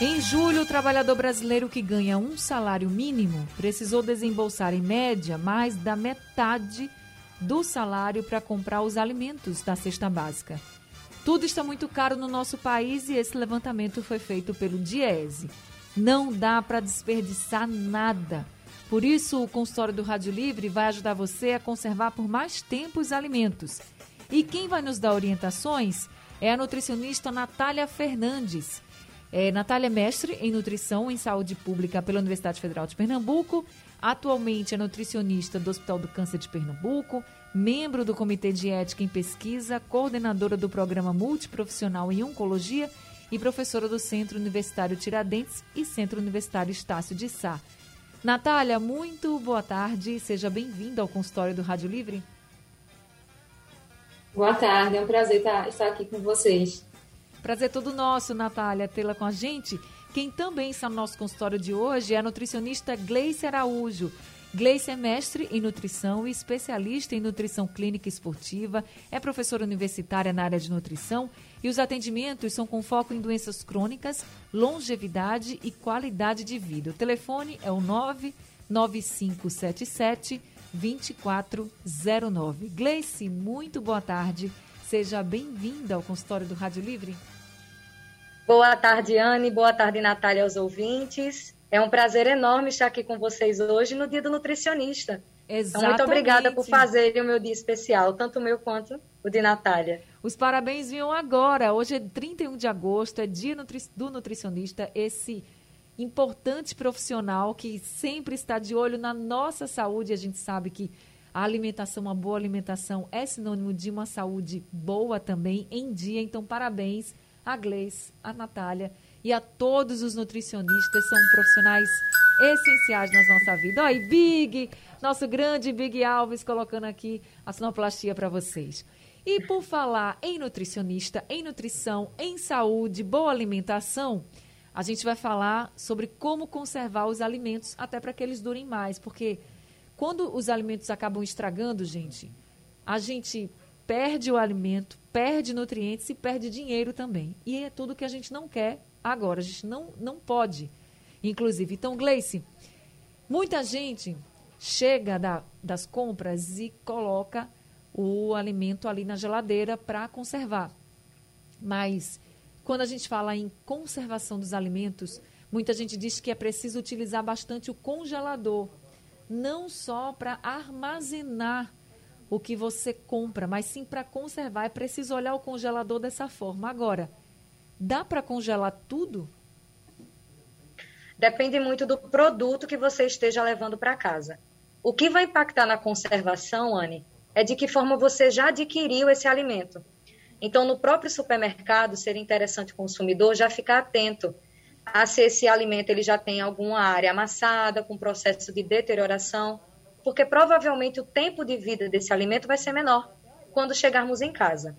Em julho, o trabalhador brasileiro que ganha um salário mínimo precisou desembolsar, em média, mais da metade do salário para comprar os alimentos da cesta básica. Tudo está muito caro no nosso país e esse levantamento foi feito pelo Diese. Não dá para desperdiçar nada. Por isso, o consultório do Rádio Livre vai ajudar você a conservar por mais tempo os alimentos. E quem vai nos dar orientações é a nutricionista Natália Fernandes. É, Natália é mestre em nutrição em saúde pública pela Universidade Federal de Pernambuco. Atualmente é nutricionista do Hospital do Câncer de Pernambuco, membro do Comitê de Ética em Pesquisa, coordenadora do Programa Multiprofissional em Oncologia e professora do Centro Universitário Tiradentes e Centro Universitário Estácio de Sá. Natália, muito boa tarde. Seja bem-vinda ao consultório do Rádio Livre. Boa tarde, é um prazer estar aqui com vocês. Prazer todo nosso, Natália, tê-la com a gente. Quem também está no nosso consultório de hoje é a nutricionista Gleice Araújo. Gleice é mestre em nutrição e especialista em nutrição clínica esportiva, é professora universitária na área de nutrição e os atendimentos são com foco em doenças crônicas, longevidade e qualidade de vida. O telefone é o 99577 2409. Gleice, muito boa tarde. Seja bem-vinda ao consultório do Rádio Livre. Boa tarde, Anne. Boa tarde, Natália, aos ouvintes. É um prazer enorme estar aqui com vocês hoje no Dia do Nutricionista. Exatamente. Então, muito obrigada por fazerem o meu dia especial, tanto o meu quanto o de Natália. Os parabéns vinham agora. Hoje é 31 de agosto, é Dia do Nutricionista, esse importante profissional que sempre está de olho na nossa saúde. A gente sabe que a alimentação, uma boa alimentação, é sinônimo de uma saúde boa também em dia. Então, parabéns a Gleice, a Natália e a todos os nutricionistas. São profissionais essenciais na nossa vida. Olha, Big, nosso grande Big Alves, colocando aqui a sonoplastia para vocês. E por falar em nutricionista, em nutrição, em saúde, boa alimentação, a gente vai falar sobre como conservar os alimentos até para que eles durem mais, porque quando os alimentos acabam estragando, gente, a gente perde o alimento, perde nutrientes e perde dinheiro também. E é tudo que a gente não quer agora, a gente não, não pode, inclusive. Então, Gleice, muita gente chega da, das compras e coloca o alimento ali na geladeira para conservar. Mas quando a gente fala em conservação dos alimentos, muita gente diz que é preciso utilizar bastante o congelador não só para armazenar o que você compra, mas sim para conservar. É preciso olhar o congelador dessa forma. Agora, dá para congelar tudo? Depende muito do produto que você esteja levando para casa. O que vai impactar na conservação, Anne, é de que forma você já adquiriu esse alimento. Então, no próprio supermercado, seria interessante o consumidor já ficar atento a se esse alimento ele já tem alguma área amassada, com processo de deterioração, porque provavelmente o tempo de vida desse alimento vai ser menor quando chegarmos em casa.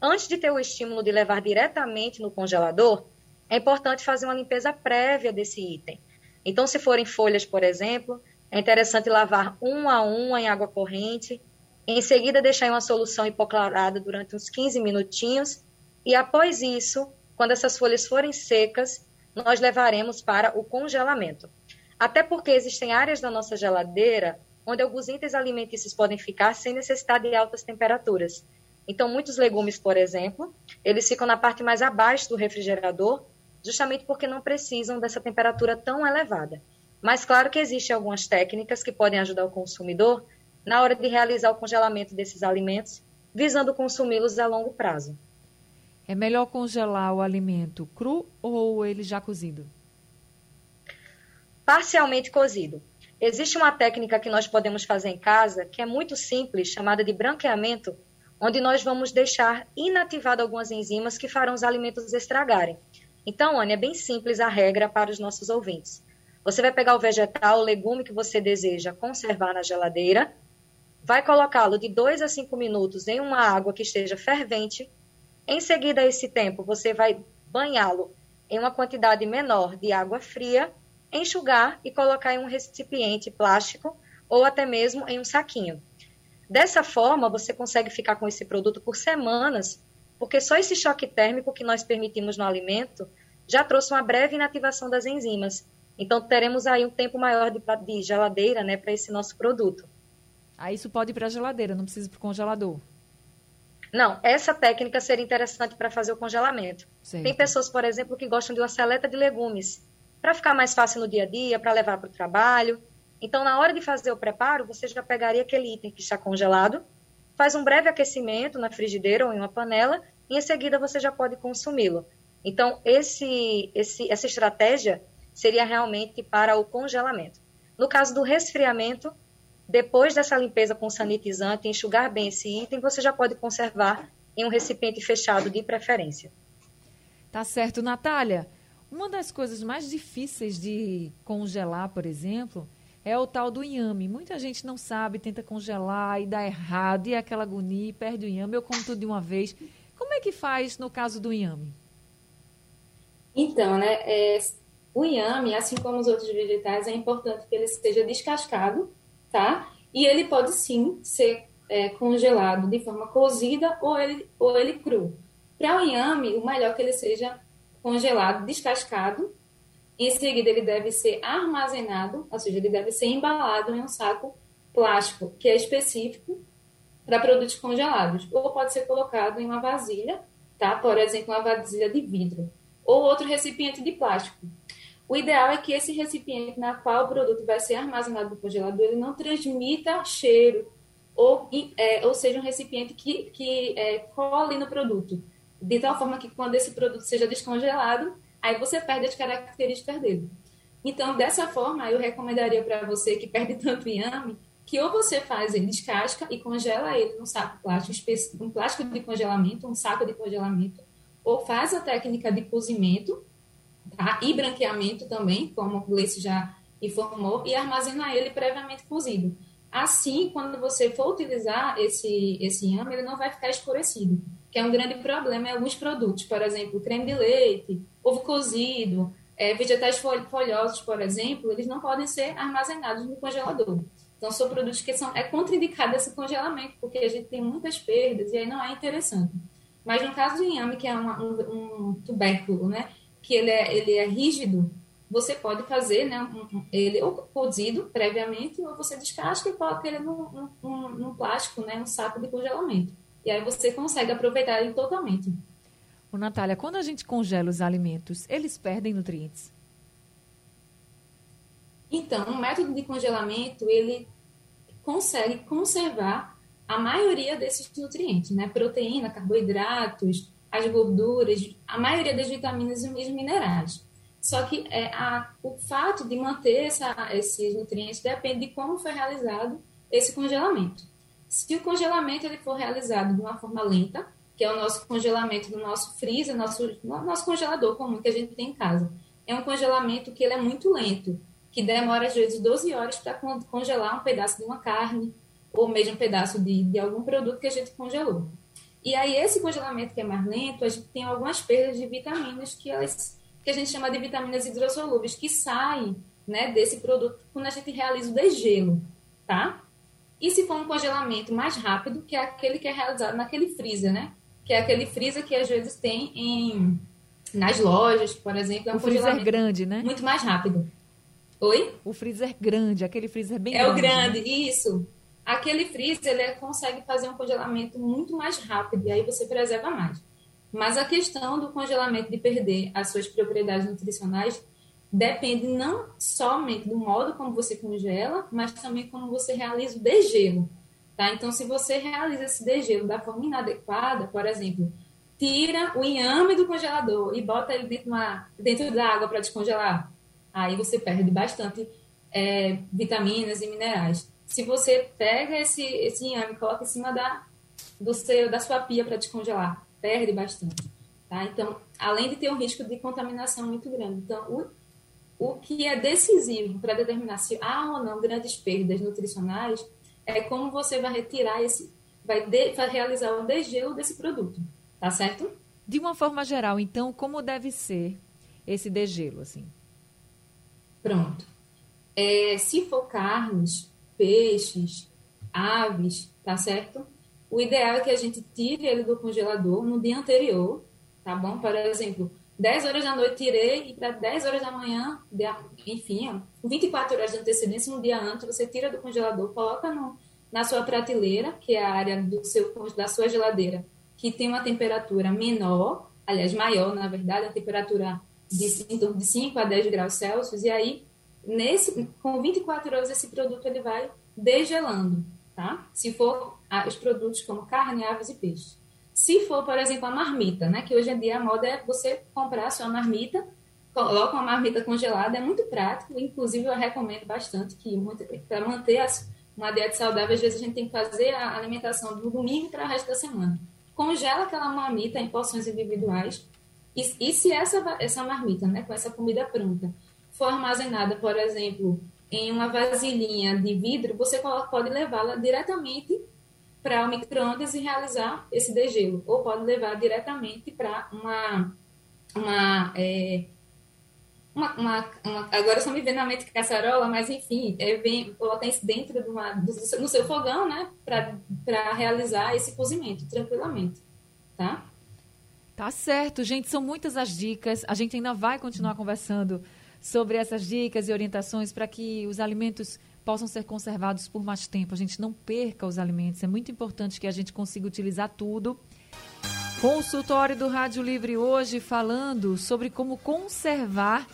Antes de ter o estímulo de levar diretamente no congelador, é importante fazer uma limpeza prévia desse item. Então, se forem folhas, por exemplo, é interessante lavar um a um em água corrente, em seguida deixar em uma solução hipoclorada durante uns 15 minutinhos e após isso, quando essas folhas forem secas, nós levaremos para o congelamento. Até porque existem áreas da nossa geladeira onde alguns itens alimentícios podem ficar sem necessidade de altas temperaturas. Então, muitos legumes, por exemplo, eles ficam na parte mais abaixo do refrigerador, justamente porque não precisam dessa temperatura tão elevada. Mas claro que existem algumas técnicas que podem ajudar o consumidor na hora de realizar o congelamento desses alimentos, visando consumi-los a longo prazo. É melhor congelar o alimento cru ou ele já cozido? Parcialmente cozido. Existe uma técnica que nós podemos fazer em casa que é muito simples, chamada de branqueamento, onde nós vamos deixar inativado algumas enzimas que farão os alimentos estragarem. Então, Anne, é bem simples a regra para os nossos ouvintes. Você vai pegar o vegetal, o legume que você deseja conservar na geladeira, vai colocá-lo de 2 a 5 minutos em uma água que esteja fervente. Em seguida esse tempo, você vai banhá-lo em uma quantidade menor de água fria, enxugar e colocar em um recipiente plástico ou até mesmo em um saquinho. Dessa forma, você consegue ficar com esse produto por semanas, porque só esse choque térmico que nós permitimos no alimento já trouxe uma breve inativação das enzimas. Então, teremos aí um tempo maior de, de geladeira né, para esse nosso produto. Aí isso pode ir para a geladeira, não precisa ir para o congelador. Não, essa técnica seria interessante para fazer o congelamento. Certo. Tem pessoas, por exemplo, que gostam de uma seleta de legumes, para ficar mais fácil no dia a dia, para levar para o trabalho. Então, na hora de fazer o preparo, você já pegaria aquele item que está congelado, faz um breve aquecimento na frigideira ou em uma panela, e em seguida você já pode consumi-lo. Então, esse, esse, essa estratégia seria realmente para o congelamento. No caso do resfriamento, depois dessa limpeza com sanitizante, enxugar bem esse item, você já pode conservar em um recipiente fechado de preferência. Tá certo, Natália. Uma das coisas mais difíceis de congelar, por exemplo, é o tal do inhame. Muita gente não sabe, tenta congelar e dá errado, e é aquela agonia, e perde o inhame. Eu como tudo de uma vez. Como é que faz no caso do inhame? Então, né, é, o inhame, assim como os outros vegetais, é importante que ele seja descascado tá? E ele pode sim ser é, congelado de forma cozida ou ele, ou ele cru. Para o inhame, o melhor é que ele seja congelado, descascado. Em seguida, ele deve ser armazenado, ou seja, ele deve ser embalado em um saco plástico que é específico para produtos congelados, ou pode ser colocado em uma vasilha, tá? Por exemplo, uma vasilha de vidro, ou outro recipiente de plástico. O ideal é que esse recipiente na qual o produto vai ser armazenado no congelador ele não transmita cheiro, ou, é, ou seja, um recipiente que, que é, cole no produto, de tal forma que quando esse produto seja descongelado, aí você perde as características dele. Então, dessa forma, eu recomendaria para você que perde tanto inhame, que ou você faz ele descasca e congela ele num saco plástico, um plástico de congelamento, um saco de congelamento, ou faz a técnica de cozimento? E branqueamento também, como o Gleice já informou, e armazenar ele previamente cozido. Assim, quando você for utilizar esse, esse inhame, ele não vai ficar escurecido, que é um grande problema em alguns produtos, por exemplo, creme de leite, ovo cozido, é, vegetais folhosos, por exemplo, eles não podem ser armazenados no congelador. Então, são produtos que são, é contraindicado esse congelamento, porque a gente tem muitas perdas e aí não é interessante. Mas no caso do inhame, que é uma, um, um tubérculo, né, que ele é, ele é rígido, você pode fazer né, um, ele ou cozido previamente, ou você descasca e coloca ele num, num, num plástico, né, um saco de congelamento. E aí você consegue aproveitar ele totalmente. Ô, Natália, quando a gente congela os alimentos, eles perdem nutrientes? Então, o método de congelamento, ele consegue conservar a maioria desses nutrientes, né? Proteína, carboidratos, as gorduras, a maioria das vitaminas e os minerais. Só que é, a, o fato de manter essa, esses nutrientes depende de como foi realizado esse congelamento. Se o congelamento ele for realizado de uma forma lenta, que é o nosso congelamento do nosso freezer, nosso, nosso congelador comum que a gente tem em casa, é um congelamento que ele é muito lento, que demora às vezes 12 horas para congelar um pedaço de uma carne ou mesmo um pedaço de, de algum produto que a gente congelou. E aí, esse congelamento que é mais lento, a gente tem algumas perdas de vitaminas que, elas, que a gente chama de vitaminas hidrossolúveis, que saem né, desse produto quando a gente realiza o degelo, tá? E se for um congelamento mais rápido, que é aquele que é realizado naquele freezer, né? Que é aquele freezer que às vezes tem em, nas lojas, por exemplo. É um o freezer grande, né? Muito mais rápido. Oi? O freezer grande, aquele freezer bem é grande. É o grande, né? isso. Aquele freezer ele consegue fazer um congelamento muito mais rápido e aí você preserva mais. Mas a questão do congelamento de perder as suas propriedades nutricionais depende não somente do modo como você congela, mas também como você realiza o degelo. Tá? Então, se você realiza esse degelo da forma inadequada, por exemplo, tira o inhame do congelador e bota ele dentro, uma, dentro da água para descongelar, aí você perde bastante é, vitaminas e minerais se você pega esse, esse inhame e coloca em cima da, do seu, da sua pia para descongelar, perde bastante. Tá? Então, além de ter um risco de contaminação muito grande. Então, o, o que é decisivo para determinar se há ou não grandes perdas nutricionais é como você vai retirar esse, vai, de, vai realizar o degelo desse produto, tá certo? De uma forma geral, então, como deve ser esse degelo, assim? Pronto. É, se for carnes, peixes, aves, tá certo? O ideal é que a gente tire ele do congelador no dia anterior, tá bom? Por exemplo, 10 horas da noite tirei e para 10 horas da manhã, enfim, 24 horas de antecedência, um dia antes, você tira do congelador, coloca no, na sua prateleira, que é a área do seu, da sua geladeira, que tem uma temperatura menor, aliás, maior, na verdade, a temperatura de, em torno de 5 a 10 graus Celsius, e aí, nesse, com 24 horas, esse produto ele vai degelando, tá? Se for ah, os produtos como carne, aves e peixe. Se for, por exemplo, a marmita, né? Que hoje em dia a moda é você comprar a sua marmita, coloca uma marmita congelada, é muito prático. Inclusive, eu recomendo bastante que para manter as, uma dieta saudável, às vezes a gente tem que fazer a alimentação do domingo para o resto da semana. Congela aquela marmita em porções individuais. E, e se essa, essa marmita, né, com essa comida pronta, for armazenada, por exemplo, em uma vasilhinha de vidro, você pode levá-la diretamente para o micro-ondas e realizar esse degelo. Ou pode levar diretamente para uma, uma, é, uma, uma, uma, Agora só me vem na mente caçarola, mas enfim, é, vem, colocar isso dentro de uma, do, no seu fogão, né? Para realizar esse cozimento tranquilamente. Tá? Tá certo, gente. São muitas as dicas. A gente ainda vai continuar conversando sobre essas dicas e orientações para que os alimentos possam ser conservados por mais tempo, a gente não perca os alimentos. É muito importante que a gente consiga utilizar tudo. Consultório do Rádio Livre hoje falando sobre como conservar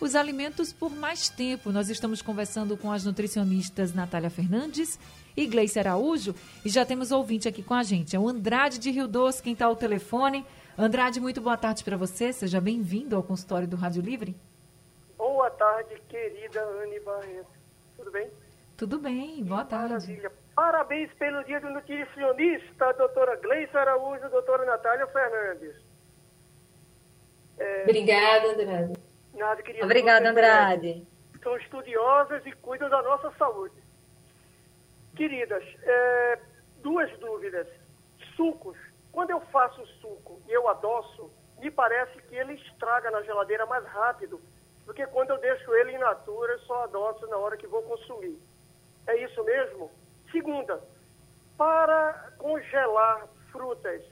os alimentos por mais tempo. Nós estamos conversando com as nutricionistas Natália Fernandes e Gleice Araújo e já temos ouvinte aqui com a gente. É o Andrade de Rio Doce, quem está ao telefone. Andrade, muito boa tarde para você. Seja bem-vindo ao consultório do Rádio Livre. Boa tarde, querida Anne Barreto. Tudo bem? Tudo bem, boa tarde. Maravilha. Parabéns pelo dia do nutricionista, doutora Gleice Araújo, doutora Natália Fernandes. É... Obrigada, Andrade. Nada, querida. Obrigada, Andrade. São estudiosas e cuidam da nossa saúde. Queridas, é, duas dúvidas. Sucos. Quando eu faço suco e eu adoço, me parece que ele estraga na geladeira mais rápido do que quando eu deixo ele in natura, só adoço na hora que vou consumir. É isso mesmo? Segunda, para congelar frutas,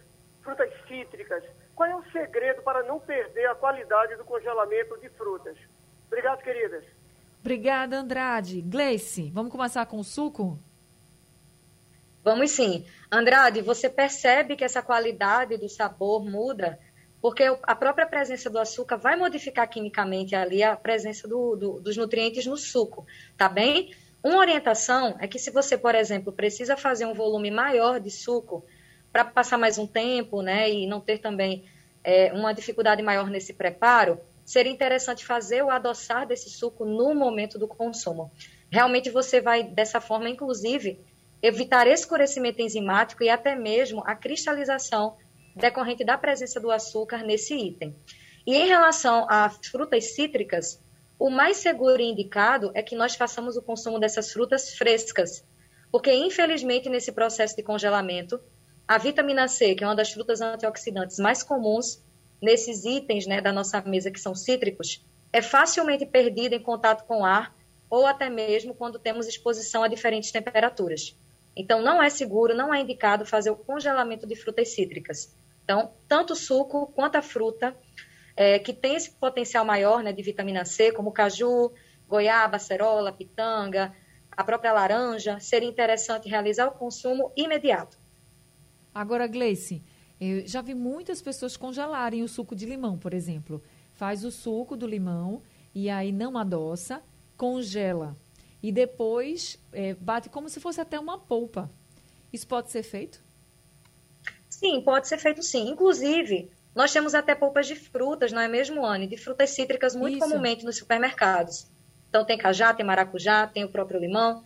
frutas cítricas, qual é o segredo para não perder a qualidade do congelamento de frutas? Obrigado, queridas. Obrigada, Andrade. Gleice, vamos começar com o suco? Vamos sim. Andrade, você percebe que essa qualidade do sabor muda porque a própria presença do açúcar vai modificar quimicamente ali a presença do, do, dos nutrientes no suco, tá bem? Uma orientação é que se você, por exemplo, precisa fazer um volume maior de suco para passar mais um tempo, né, e não ter também é, uma dificuldade maior nesse preparo, seria interessante fazer o adoçar desse suco no momento do consumo. Realmente você vai, dessa forma, inclusive, evitar escurecimento enzimático e até mesmo a cristalização decorrente da presença do açúcar nesse item. E em relação às frutas cítricas, o mais seguro e indicado é que nós façamos o consumo dessas frutas frescas, porque infelizmente nesse processo de congelamento, a vitamina C, que é uma das frutas antioxidantes mais comuns nesses itens né, da nossa mesa que são cítricos, é facilmente perdida em contato com o ar ou até mesmo quando temos exposição a diferentes temperaturas. Então, não é seguro, não é indicado fazer o congelamento de frutas cítricas. Então, tanto o suco quanto a fruta, é, que tem esse potencial maior né, de vitamina C, como caju, goiaba, acerola, pitanga, a própria laranja, seria interessante realizar o consumo imediato. Agora, Gleice, eu já vi muitas pessoas congelarem o suco de limão, por exemplo. Faz o suco do limão e aí não adoça, congela e depois é, bate como se fosse até uma polpa. Isso pode ser feito? Sim, pode ser feito sim. Inclusive, nós temos até polpas de frutas, não é mesmo, Anne? De frutas cítricas muito Isso. comumente nos supermercados. Então, tem cajá, tem maracujá, tem o próprio limão.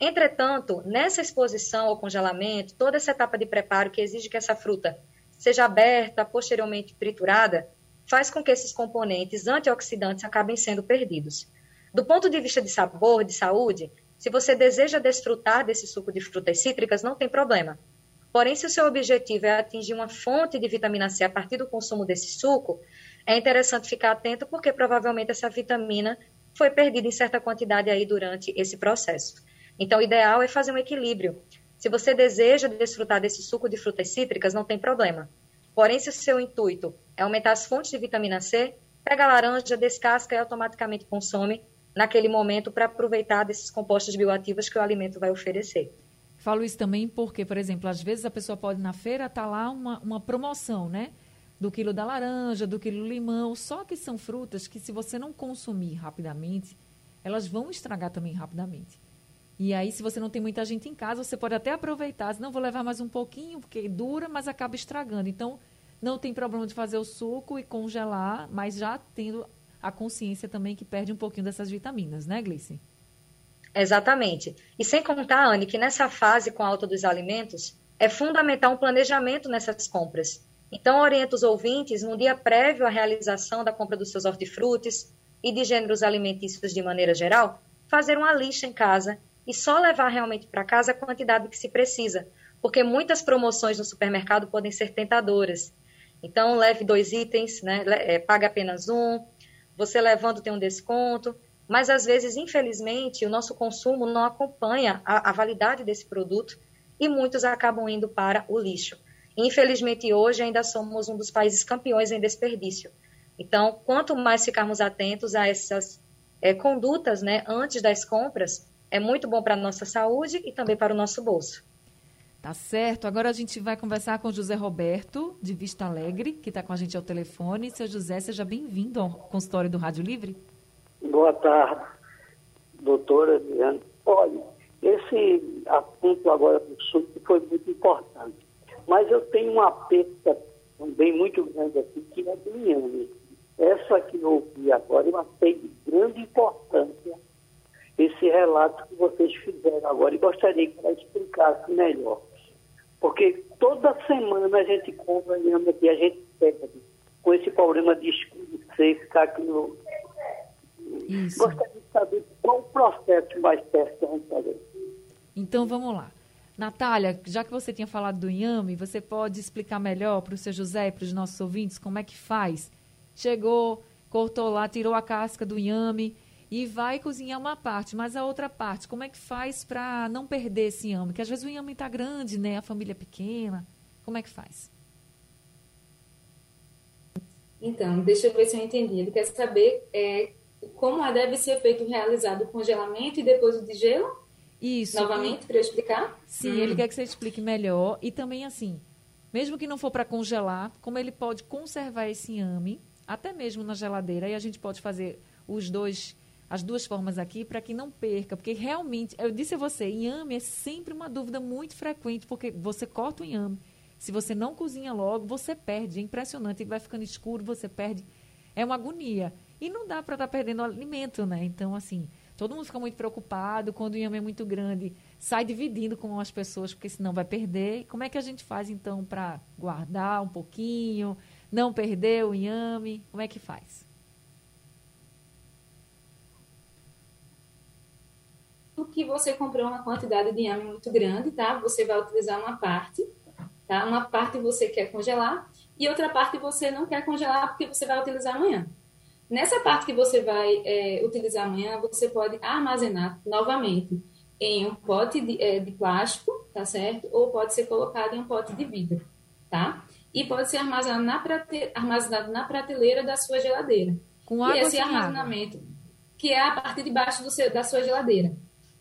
Entretanto, nessa exposição ao congelamento, toda essa etapa de preparo que exige que essa fruta seja aberta, posteriormente triturada, faz com que esses componentes antioxidantes acabem sendo perdidos. Do ponto de vista de sabor, de saúde, Se você deseja desfrutar desse suco de frutas cítricas, não tem problema. Porém, se o seu objetivo é atingir uma fonte de vitamina C a partir do consumo desse suco, é interessante ficar atento porque provavelmente essa vitamina foi perdida em certa quantidade aí durante esse processo. Então, o ideal é fazer um equilíbrio. Se você deseja desfrutar desse suco de frutas cítricas, não tem problema. Porém, se o seu intuito é aumentar as fontes de vitamina C, pega a laranja, descasca e automaticamente consome naquele momento para aproveitar desses compostos bioativos que o alimento vai oferecer. Falo isso também porque, por exemplo, às vezes a pessoa pode na feira estar tá lá uma, uma promoção, né? Do quilo da laranja, do quilo do limão. Só que são frutas que, se você não consumir rapidamente, elas vão estragar também rapidamente. E aí, se você não tem muita gente em casa, você pode até aproveitar. Não vou levar mais um pouquinho, porque dura, mas acaba estragando. Então, não tem problema de fazer o suco e congelar, mas já tendo a consciência também que perde um pouquinho dessas vitaminas, né, Gleice? Exatamente. E sem contar, Anne, que nessa fase com a alta dos alimentos, é fundamental um planejamento nessas compras. Então, oriento os ouvintes, no dia prévio à realização da compra dos seus hortifrutis e de gêneros alimentícios de maneira geral, fazer uma lista em casa e só levar realmente para casa a quantidade que se precisa, porque muitas promoções no supermercado podem ser tentadoras. Então, leve dois itens, né? É, paga apenas um, você levando tem um desconto, mas às vezes, infelizmente, o nosso consumo não acompanha a, a validade desse produto e muitos acabam indo para o lixo. Infelizmente, hoje ainda somos um dos países campeões em desperdício. Então, quanto mais ficarmos atentos a essas é, condutas né, antes das compras, é muito bom para a nossa saúde e também para o nosso bolso. Tá certo. Agora a gente vai conversar com José Roberto, de Vista Alegre, que está com a gente ao telefone. Seu José, seja bem-vindo ao consultório do Rádio Livre. Boa tarde, doutora Diane. Olha, esse assunto agora do sul foi muito importante. Mas eu tenho uma perda também muito grande aqui, que é do inhame. Essa que eu ouvi agora, eu achei de grande importância esse relato que vocês fizeram agora e gostaria que ela explicasse melhor. Porque toda semana a gente inhame aqui, a gente perde com esse problema de escurecer, ficar aqui no. Isso. Gostaria de saber qual o processo mais perto que a gente fazer. Então vamos lá. Natália, já que você tinha falado do inhame, você pode explicar melhor para o seu José e para os nossos ouvintes como é que faz? Chegou, cortou lá, tirou a casca do inhame e vai cozinhar uma parte, mas a outra parte, como é que faz para não perder esse inhame? Porque às vezes o inhame está grande, né? A família é pequena. Como é que faz? Então, deixa eu ver se eu entendi. Ele quer saber é, como deve ser feito realizado o congelamento e depois o de gelo? Isso. Novamente, para eu explicar? Sim, hum. ele quer que você explique melhor. E também, assim, mesmo que não for para congelar, como ele pode conservar esse inhame, até mesmo na geladeira, e a gente pode fazer os dois as duas formas aqui para que não perca, porque realmente, eu disse a você, inhame é sempre uma dúvida muito frequente, porque você corta o inhame, se você não cozinha logo, você perde, é impressionante, ele vai ficando escuro, você perde, é uma agonia. E não dá para estar tá perdendo alimento, né? Então, assim, todo mundo fica muito preocupado, quando o inhame é muito grande, sai dividindo com as pessoas, porque senão vai perder. Como é que a gente faz, então, para guardar um pouquinho, não perder o inhame? Como é que faz? que você comprou uma quantidade de inhame muito grande, tá? Você vai utilizar uma parte, tá? Uma parte você quer congelar e outra parte você não quer congelar porque você vai utilizar amanhã. Nessa parte que você vai é, utilizar amanhã, você pode armazenar novamente em um pote de, é, de, plástico, tá certo? Ou pode ser colocado em um pote de vidro, tá? E pode ser armazenado na, prate, armazenado na prateleira da sua geladeira. Com água e esse armazenamento, água. que é a parte de baixo do seu, da sua geladeira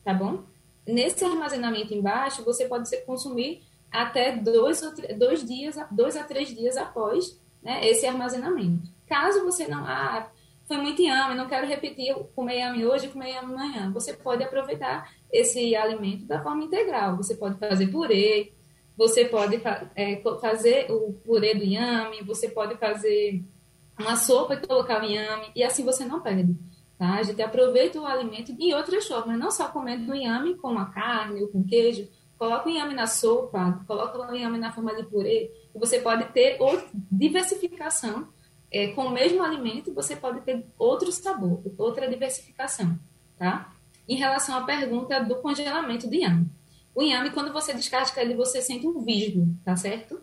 tá bom? Nesse armazenamento embaixo, você pode consumir até dois, dois dias, dois a três dias após né, esse armazenamento. Caso você não, ah, foi muito inhame, não quero repetir, comer inhame hoje e comer inhame amanhã, você pode aproveitar esse alimento da forma integral. Você pode fazer purê, você pode é, fazer o purê do inhame, você pode fazer uma sopa e colocar o inhame, e assim você não perde. Tá? A gente aproveita o alimento de outras formas, não só comendo o inhame com a carne ou com queijo, coloca o inhame na sopa, coloca o inhame na forma de purê, você pode ter outra diversificação. É, com o mesmo alimento, você pode ter outro sabor, outra diversificação, tá? em relação à pergunta do congelamento do inhame. O inhame, quando você descasca ele, você sente um visgo, tá certo?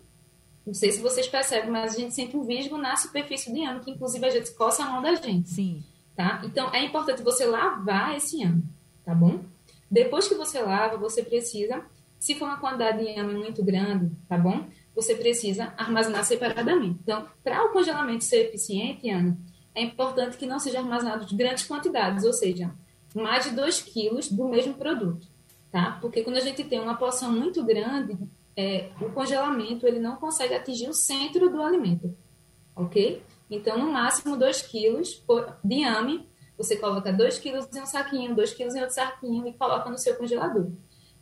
Não sei se vocês percebem, mas a gente sente um visgo na superfície do inhame, que inclusive a gente coça a mão da gente. Sim. Tá? Então, é importante você lavar esse inhame, tá bom? Depois que você lava, você precisa, se for uma quantidade de inhame muito grande, tá bom? Você precisa armazenar separadamente. Então, para o congelamento ser eficiente, Ana, é importante que não seja armazenado de grandes quantidades, ou seja, mais de 2 quilos do mesmo produto, tá? Porque quando a gente tem uma porção muito grande, é, o congelamento ele não consegue atingir o centro do alimento, ok? Então, no máximo 2 quilos de inhame, você coloca 2 quilos em um saquinho, 2 quilos em outro saquinho e coloca no seu congelador.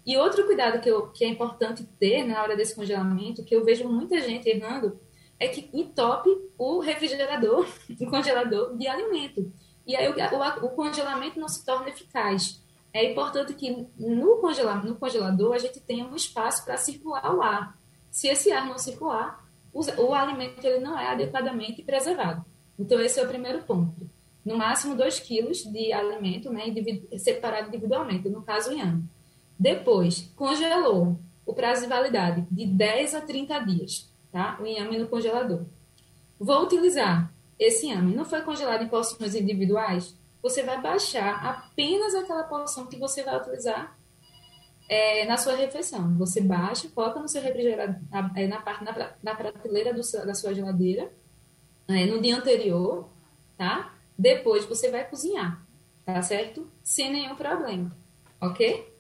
E outro cuidado que, eu, que é importante ter na hora desse congelamento, que eu vejo muita gente errando, é que entope o refrigerador, o congelador de alimento. E aí o, o, o congelamento não se torna eficaz. É importante que no, no congelador a gente tenha um espaço para circular o ar. Se esse ar não circular, o, o alimento ele não é adequadamente preservado. Então, esse é o primeiro ponto. No máximo 2 quilos de alimento né, separado individualmente, no caso, inhame. Depois, congelou o prazo de validade de 10 a 30 dias, tá? O inhame no congelador. Vou utilizar esse inhame não foi congelado em porções individuais, você vai baixar apenas aquela porção que você vai utilizar é, na sua refeição. Você baixa, coloca no seu refrigerador, é, na parte na, na prateleira do, da sua geladeira, é, no dia anterior, tá? Depois você vai cozinhar, tá certo? Sem nenhum problema, ok?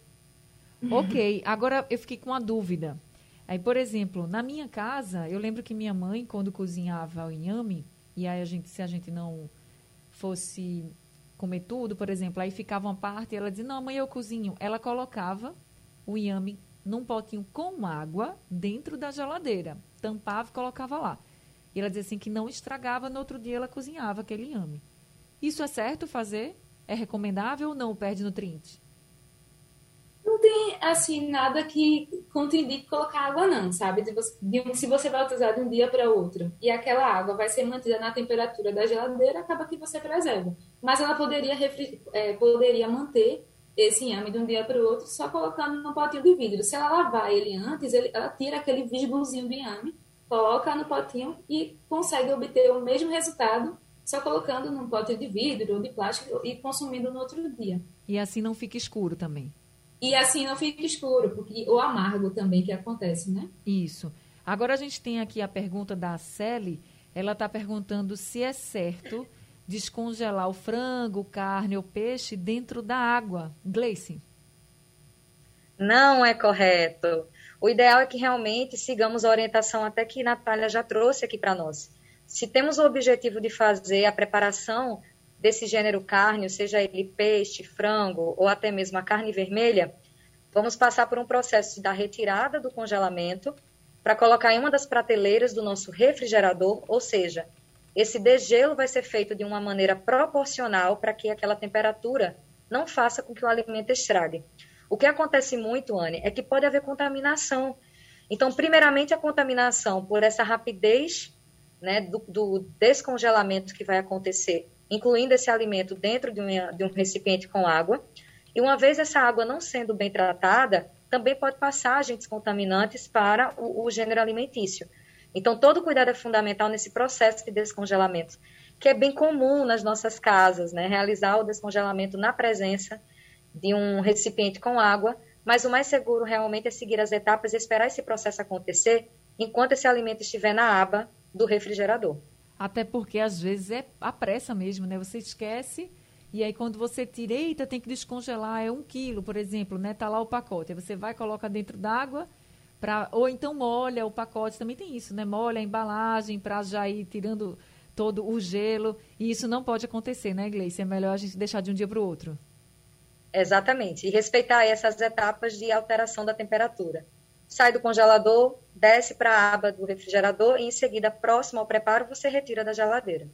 Ok. Agora eu fiquei com uma dúvida. Aí, por exemplo, na minha casa, eu lembro que minha mãe, quando cozinhava o inhame, e aí a gente, se a gente não fosse comer tudo, por exemplo, aí ficava uma parte e ela dizia, não, mãe, eu cozinho. Ela colocava o inhame num potinho com água dentro da geladeira, tampava e colocava lá. E ela dizia assim que não estragava, no outro dia ela cozinhava aquele inhame. Isso é certo fazer? É recomendável ou não perde nutriente? Tem, assim, nada que contraindique colocar água, não, sabe? De você, de, se você vai utilizar de um dia para outro e aquela água vai ser mantida na temperatura da geladeira, acaba que você preserva. Mas ela poderia, é, poderia manter esse inhame de um dia para o outro só colocando no potinho de vidro. Se ela lavar ele antes, ele, ela tira aquele visgozinho do inhame, coloca no potinho e consegue obter o mesmo resultado só colocando num pote de vidro ou de plástico e consumindo no outro dia. E assim não fica escuro também. E assim não fica escuro, porque o amargo também que acontece, né? Isso. Agora a gente tem aqui a pergunta da Sally. Ela está perguntando se é certo descongelar o frango, carne ou peixe dentro da água. Gleice. Não é correto. O ideal é que realmente sigamos a orientação até que Natália já trouxe aqui para nós. Se temos o objetivo de fazer a preparação desse gênero carne, seja ele peixe, frango ou até mesmo a carne vermelha, vamos passar por um processo da retirada do congelamento para colocar em uma das prateleiras do nosso refrigerador, ou seja, esse degelo vai ser feito de uma maneira proporcional para que aquela temperatura não faça com que o alimento estrague. O que acontece muito, Anne, é que pode haver contaminação. Então, primeiramente, a contaminação por essa rapidez né, do, do descongelamento que vai acontecer incluindo esse alimento dentro de um, de um recipiente com água. E uma vez essa água não sendo bem tratada, também pode passar agentes contaminantes para o, o gênero alimentício. Então, todo cuidado é fundamental nesse processo de descongelamento, que é bem comum nas nossas casas, né? Realizar o descongelamento na presença de um recipiente com água, mas o mais seguro realmente é seguir as etapas e esperar esse processo acontecer enquanto esse alimento estiver na aba do refrigerador. Até porque às vezes é a pressa mesmo, né? Você esquece e aí quando você tira, eita, tem que descongelar, é um quilo, por exemplo, né? Tá lá o pacote. Aí você vai, coloca dentro d'água, pra, ou então molha o pacote, também tem isso, né? Molha a embalagem para já ir tirando todo o gelo. E isso não pode acontecer, né, Gleice? É melhor a gente deixar de um dia para o outro. Exatamente. E respeitar essas etapas de alteração da temperatura sai do congelador, desce para a aba do refrigerador e em seguida, próximo ao preparo, você retira da geladeira.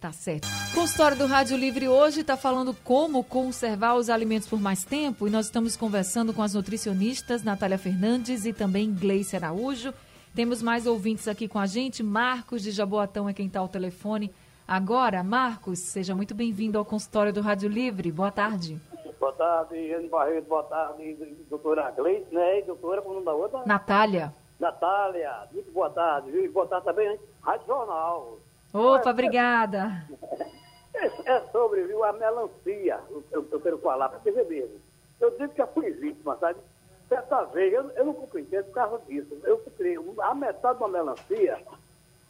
Tá certo. Consultório do Rádio Livre hoje está falando como conservar os alimentos por mais tempo e nós estamos conversando com as nutricionistas Natália Fernandes e também Gleice Araújo. Temos mais ouvintes aqui com a gente. Marcos de Jaboatão é quem está ao telefone. Agora, Marcos, seja muito bem-vindo ao consultório do Rádio Livre. Boa tarde. Boa tarde. Ana Barreto, boa tarde. Doutora Gleice, né? E doutora, como da outra? Natália. Natália, muito boa tarde. Viu? Boa tarde também, Rádio Jornal. Opa, obrigada. É, é sobre viu, a melancia, eu, eu quero falar, para ver mesmo. Eu digo que já fui vítima, sabe? Certa vez, eu, eu não compreendo por causa disso. Eu comprei a metade de uma melancia,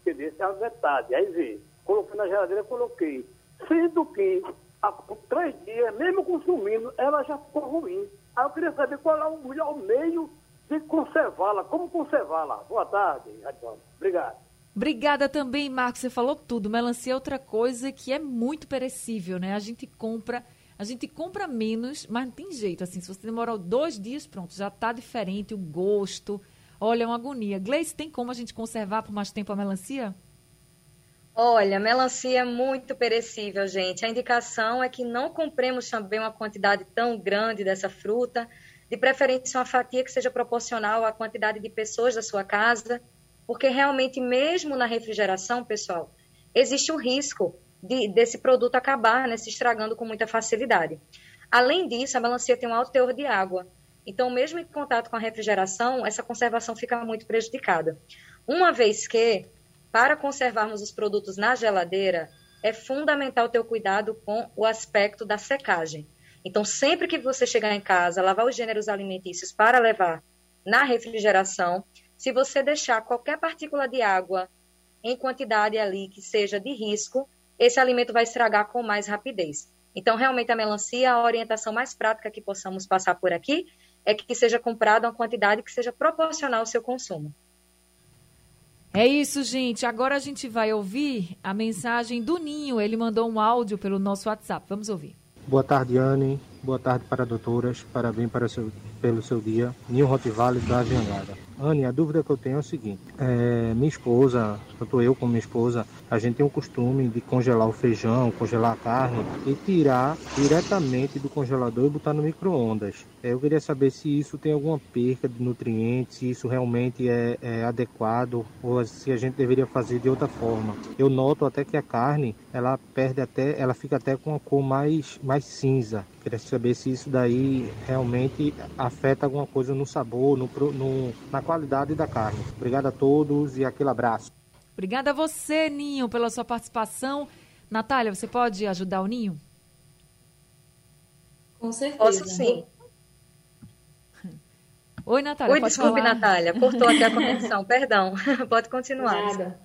que desse a metade. Aí vê, coloquei na geladeira, coloquei. Sendo que, há três dias, mesmo consumindo, ela já ficou ruim. Aí eu queria saber qual é o melhor meio de conservá-la. Como conservá-la? Boa tarde, Radiola. Obrigado. Obrigada também, Marcos. Você falou tudo. Melancia é outra coisa que é muito perecível, né? A gente compra, a gente compra menos, mas não tem jeito. Assim, se você demorar dois dias, pronto, já está diferente o gosto. Olha, é uma agonia. Gleice, tem como a gente conservar por mais tempo a melancia? Olha, melancia é muito perecível, gente. A indicação é que não compremos também uma quantidade tão grande dessa fruta, de preferência uma fatia que seja proporcional à quantidade de pessoas da sua casa porque realmente, mesmo na refrigeração, pessoal, existe o risco de, desse produto acabar né, se estragando com muita facilidade. Além disso, a melancia tem um alto teor de água. Então, mesmo em contato com a refrigeração, essa conservação fica muito prejudicada. Uma vez que, para conservarmos os produtos na geladeira, é fundamental ter o cuidado com o aspecto da secagem. Então, sempre que você chegar em casa, lavar os gêneros alimentícios para levar na refrigeração, se você deixar qualquer partícula de água em quantidade ali que seja de risco, esse alimento vai estragar com mais rapidez. Então, realmente, a melancia, a orientação mais prática que possamos passar por aqui é que seja comprada uma quantidade que seja proporcional ao seu consumo. É isso, gente. Agora a gente vai ouvir a mensagem do Ninho. Ele mandou um áudio pelo nosso WhatsApp. Vamos ouvir. Boa tarde, Anne. Boa tarde para doutoras. Parabéns para seu, pelo seu dia. Ninho Rottweiler da Jangada. Anne, a dúvida que eu tenho é o seguinte: é, minha esposa, tanto eu como minha esposa, a gente tem o costume de congelar o feijão, congelar a carne e tirar diretamente do congelador e botar no micro-ondas. É, eu queria saber se isso tem alguma perca de nutrientes, se isso realmente é, é, adequado ou se a gente deveria fazer de outra forma. Eu noto até que a carne ela perde até, ela fica até com a cor mais, mais cinza. Queria saber se isso daí realmente afeta alguma coisa no sabor, no, no, na qualidade da carne. Obrigado a todos e aquele abraço. Obrigada a você, Ninho, pela sua participação. Natália, você pode ajudar o Ninho? Com certeza. Posso sim. Oi, Natália. Oi, desculpe, falar. Natália. Cortou aqui a conexão. Perdão. pode continuar. Nada.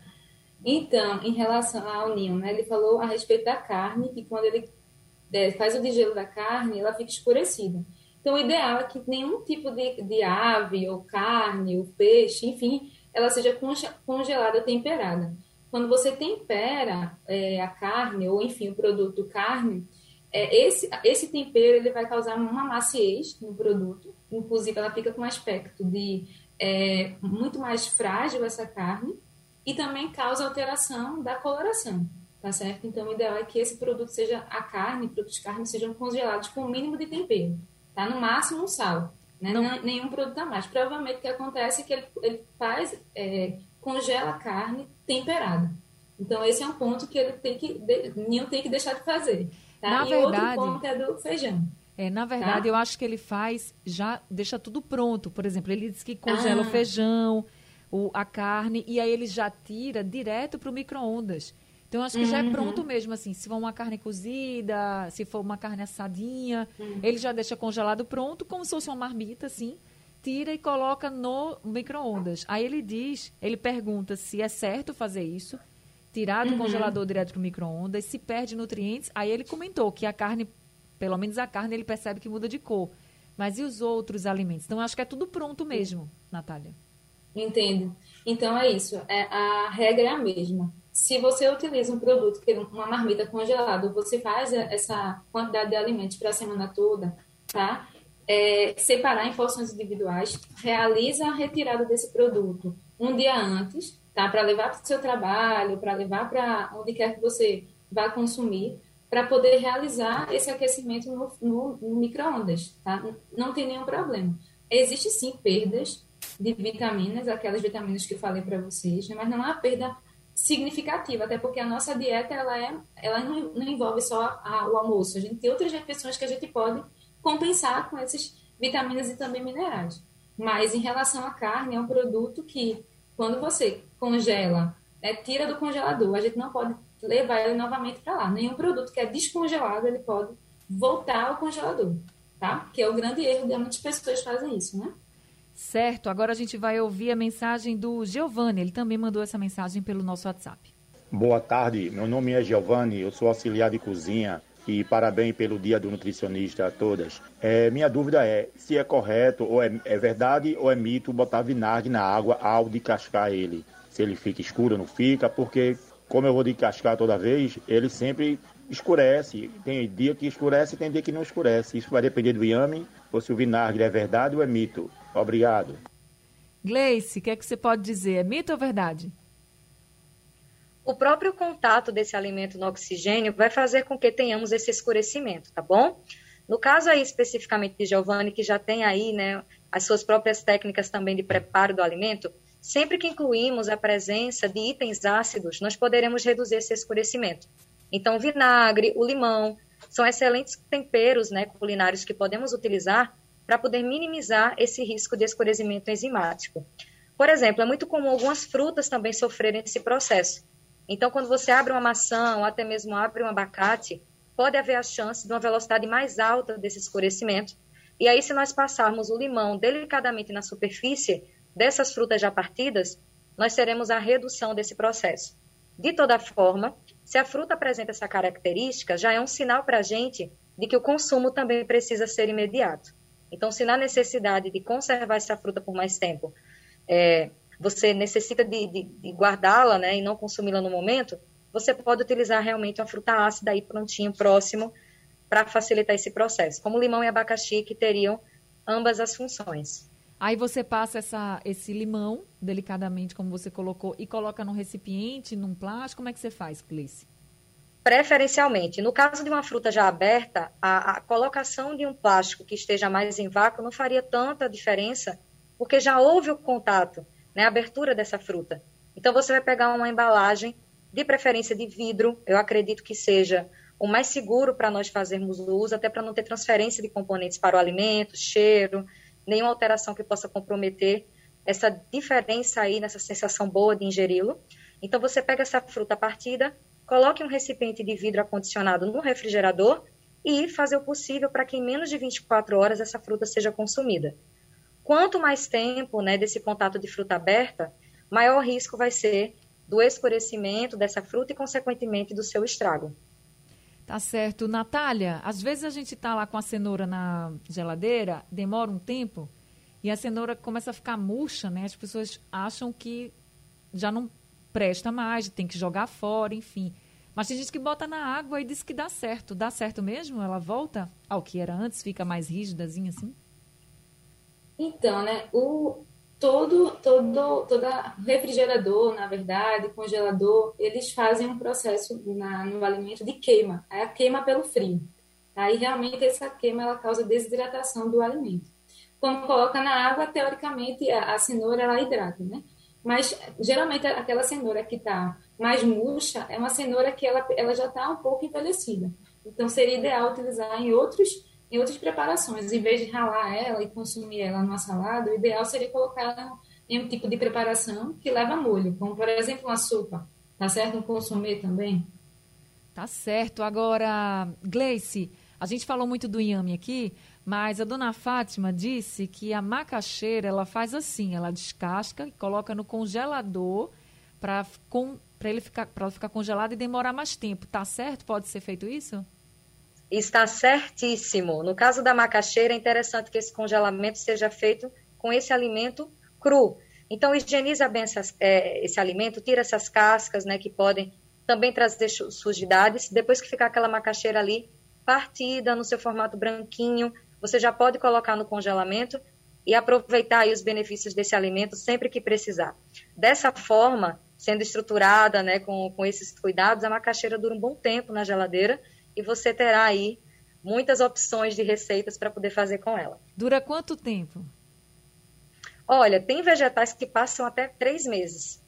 Então, em relação ao Ninho, né, ele falou a respeito da carne, e quando ele faz o degelo da carne, ela fica escurecida. Então, o ideal é que nenhum tipo de, de ave, ou carne, ou peixe, enfim, ela seja congelada, temperada. Quando você tempera é, a carne, ou enfim, o produto carne, é, esse, esse tempero ele vai causar uma maciez no produto, inclusive ela fica com um aspecto de é, muito mais frágil essa carne, e também causa alteração da coloração tá certo? Então, o ideal é que esse produto seja, a carne, produtos de carne, sejam congelados com o mínimo de tempero, tá? No máximo, um sal, né? Não. Nenhum produto a mais. Provavelmente o que acontece é que ele, ele faz, é, congela a carne temperada. Então, esse é um ponto que ele tem que, nenhum tem que deixar de fazer, tá? Na e verdade, outro ponto é do feijão. É, na verdade, tá? eu acho que ele faz, já deixa tudo pronto. Por exemplo, ele diz que congela ah. o feijão, o, a carne, e aí ele já tira direto para o micro-ondas. Então, acho que já é uhum. pronto mesmo, assim. Se for uma carne cozida, se for uma carne assadinha, uhum. ele já deixa congelado pronto, como se fosse uma marmita, assim. Tira e coloca no micro-ondas. Aí ele diz, ele pergunta se é certo fazer isso, tirar do uhum. congelador direto para o micro-ondas, se perde nutrientes. Aí ele comentou que a carne, pelo menos a carne, ele percebe que muda de cor. Mas e os outros alimentos? Então, acho que é tudo pronto mesmo, Natália. Entendo. Então, é isso. É, a regra é a mesma se você utiliza um produto, que uma marmita congelada, você faz essa quantidade de alimentos para a semana toda, tá? É, separar em porções individuais, realiza a retirada desse produto um dia antes, tá? Para levar para o seu trabalho, para levar para onde quer que você vá consumir, para poder realizar esse aquecimento no, no, no micro-ondas, tá? Não tem nenhum problema. Existe sim perdas de vitaminas, aquelas vitaminas que eu falei para vocês, né? mas não há perda significativa, até porque a nossa dieta ela é, ela não, não envolve só a, o almoço. A gente tem outras refeições que a gente pode compensar com essas vitaminas e também minerais. Mas em relação à carne, é um produto que, quando você congela, né, tira do congelador, a gente não pode levar ele novamente para lá. Nenhum produto que é descongelado, ele pode voltar ao congelador, tá? Que é o grande erro de muitas pessoas fazem isso, né? Certo, agora a gente vai ouvir a mensagem do Giovanni. Ele também mandou essa mensagem pelo nosso WhatsApp. Boa tarde, meu nome é Giovanni, eu sou auxiliar de cozinha e parabéns pelo Dia do Nutricionista a todas. É, minha dúvida é se é correto ou é, é, verdade ou é mito botar vinagre na água ao descascar ele. Se ele fica escuro ou não fica, porque como eu vou descascar toda vez, ele sempre escurece. Tem dia que escurece e tem dia que não escurece. Isso vai depender do inhame ou se o vinagre é verdade ou é mito. Obrigado. Gleice, o que é que você pode dizer? É mito ou verdade? o próprio contato desse alimento no oxigênio vai fazer com que tenhamos esse escurecimento, tá bom? No caso aí especificamente de Giovanni, que já tem aí, né, as suas próprias técnicas também de preparo do alimento, sempre que incluímos a presença de itens ácidos, nós poderemos reduzir esse escurecimento. Então, o vinagre, o limão, são excelentes temperos, né, culinários que podemos utilizar para poder minimizar esse risco de escurecimento enzimático. Por exemplo, é muito comum algumas frutas também sofrerem esse processo. Então, quando você abre uma maçã ou até mesmo abre um abacate, pode haver a chance de uma velocidade mais alta desse escurecimento. E aí, se nós passarmos o limão delicadamente na superfície dessas frutas já partidas, nós teremos a redução desse processo. De toda forma, se a fruta apresenta essa característica, já é um sinal para a gente de que o consumo também precisa ser imediato. Então, se na necessidade de conservar essa fruta por mais tempo, é, você necessita de, de, de guardá-la né, e não consumi-la no momento, você pode utilizar realmente uma fruta ácida aí prontinho, próximo, para facilitar esse processo, como limão e abacaxi, que teriam ambas as funções. Aí você passa essa, esse limão, delicadamente, como você colocou, e coloca num recipiente, num plástico. Como é que você faz, Cleice? Preferencialmente. No caso de uma fruta já aberta, a, a, colocação de um plástico que esteja mais em vácuo não faria tanta diferença, porque já houve o contato né, a abertura dessa fruta. Então, você vai pegar uma embalagem, de preferência de vidro, eu acredito que seja o mais seguro para nós fazermos uso, até para não ter transferência de componentes para o alimento, cheiro, nenhuma alteração que possa comprometer essa diferença aí nessa sensação boa de ingeri-lo. Então, você pega essa fruta partida, coloque um recipiente de vidro acondicionado no refrigerador e fazer o possível para que em menos de 24 horas essa fruta seja consumida. Quanto mais tempo né, desse contato de fruta aberta, maior risco vai ser do escurecimento dessa fruta e, consequentemente, do seu estrago. Tá certo. Natália, às vezes a gente tá lá com a cenoura na geladeira, demora um tempo e a cenoura começa a ficar murcha, né? As pessoas acham que já não presta mais, tem que jogar fora, enfim. Mas tem gente que bota na água e diz que dá certo. Dá certo mesmo? Ela volta ao que era antes, fica mais rígidazinha assim? Então, né, o, todo, todo, toda refrigerador, na verdade, congelador, eles fazem um processo na, no alimento de queima, é a queima pelo frio. Aí realmente essa queima ela causa desidratação do alimento. Quando coloca na água, teoricamente a, a cenoura ela hidrata, né? Mas geralmente aquela cenoura que está mais murcha é uma cenoura que ela, ela já está um pouco envelhecida. Então seria ideal utilizar em outros em outras preparações. Em vez de ralar ela e consumir ela numa salada, o ideal seria colocar em um tipo de preparação que leva molho, como por exemplo uma sopa. Tá certo? Um também. Tá certo. Agora, Gleice, a gente falou muito do inhame aqui, mas a dona Fátima disse que a macaxeira ela faz assim, ela descasca e coloca no congelador para com, ele ficar para ficar congelado e demorar mais tempo. Tá certo? Pode ser feito isso? Está certíssimo. No caso da macaxeira, é interessante que esse congelamento seja feito com esse alimento cru. Então, higieniza bem essas, é, esse alimento, tira essas cascas, né, que podem também trazer sujidades. Depois que ficar aquela macaxeira ali partida no seu formato branquinho, você já pode colocar no congelamento e aproveitar aí os benefícios desse alimento sempre que precisar. Dessa forma, sendo estruturada, né, com, com esses cuidados, a macaxeira dura um bom tempo na geladeira e você terá aí muitas opções de receitas para poder fazer com ela. Dura quanto tempo? Olha, tem vegetais que passam até três meses,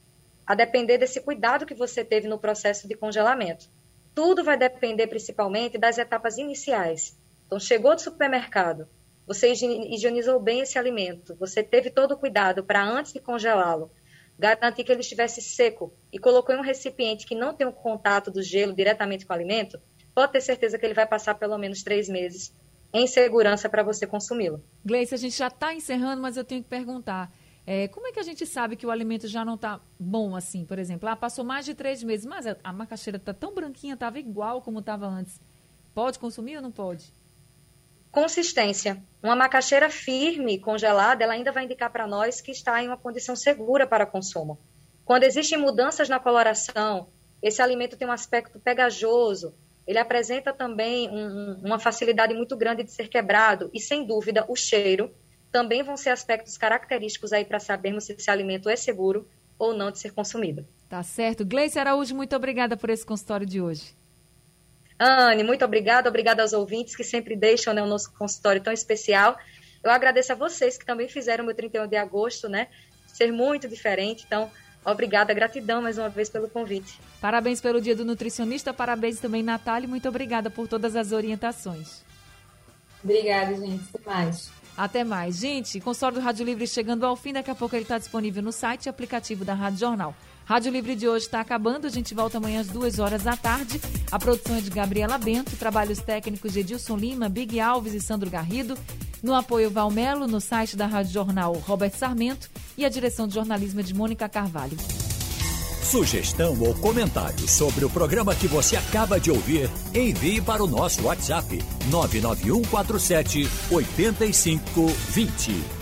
a depender desse cuidado que você teve no processo de congelamento. Tudo vai depender principalmente das etapas iniciais. Então, chegou do supermercado, você higienizou bem esse alimento, você teve todo o cuidado para antes de congelá-lo, garantir que ele estivesse seco e colocou em um recipiente que não tem o contato do gelo diretamente com o alimento, pode ter certeza que ele vai passar pelo menos três meses em segurança para você consumi-lo. Gleice, a gente já está encerrando, mas eu tenho que perguntar. É, como é que a gente sabe que o alimento já não está bom assim? Por exemplo, ah, passou mais de três meses, mas a macaxeira está tão branquinha, estava igual como estava antes. Pode consumir ou não pode? Consistência. Uma macaxeira firme, congelada, ela ainda vai indicar para nós que está em uma condição segura para consumo. Quando existem mudanças na coloração, esse alimento tem um aspecto pegajoso, ele apresenta também um, uma facilidade muito grande de ser quebrado e, sem dúvida, o cheiro também vão ser aspectos característicos aí para sabermos se esse alimento é seguro ou não de ser consumido. Tá certo. Gleice Araújo, muito obrigada por esse consultório de hoje. Anne, muito obrigada. Obrigada aos ouvintes que sempre deixam né, o nosso consultório tão especial. Eu agradeço a vocês que também fizeram o meu 31 de agosto, né? Ser muito diferente. Então, obrigada, gratidão mais uma vez pelo convite. Parabéns pelo Dia do Nutricionista, parabéns também, Natália. Muito obrigada por todas as orientações. Obrigada, gente. Até mais. Até mais. Gente, consultório do Rádio Livre chegando ao fim. Daqui a pouco ele está disponível no site e aplicativo da Rádio Jornal. Rádio Livre de hoje está acabando. A gente volta amanhã às duas horas da tarde. A produção é de Gabriela Bento, trabalhos técnicos de Edilson Lima, Big Alves e Sandro Garrido. No apoio Valmelo, no site da Rádio Jornal Roberto Sarmento e a direção de jornalismo é de Mônica Carvalho. Sugestão ou comentário sobre o programa que você acaba de ouvir, envie para o nosso WhatsApp 99147 8520.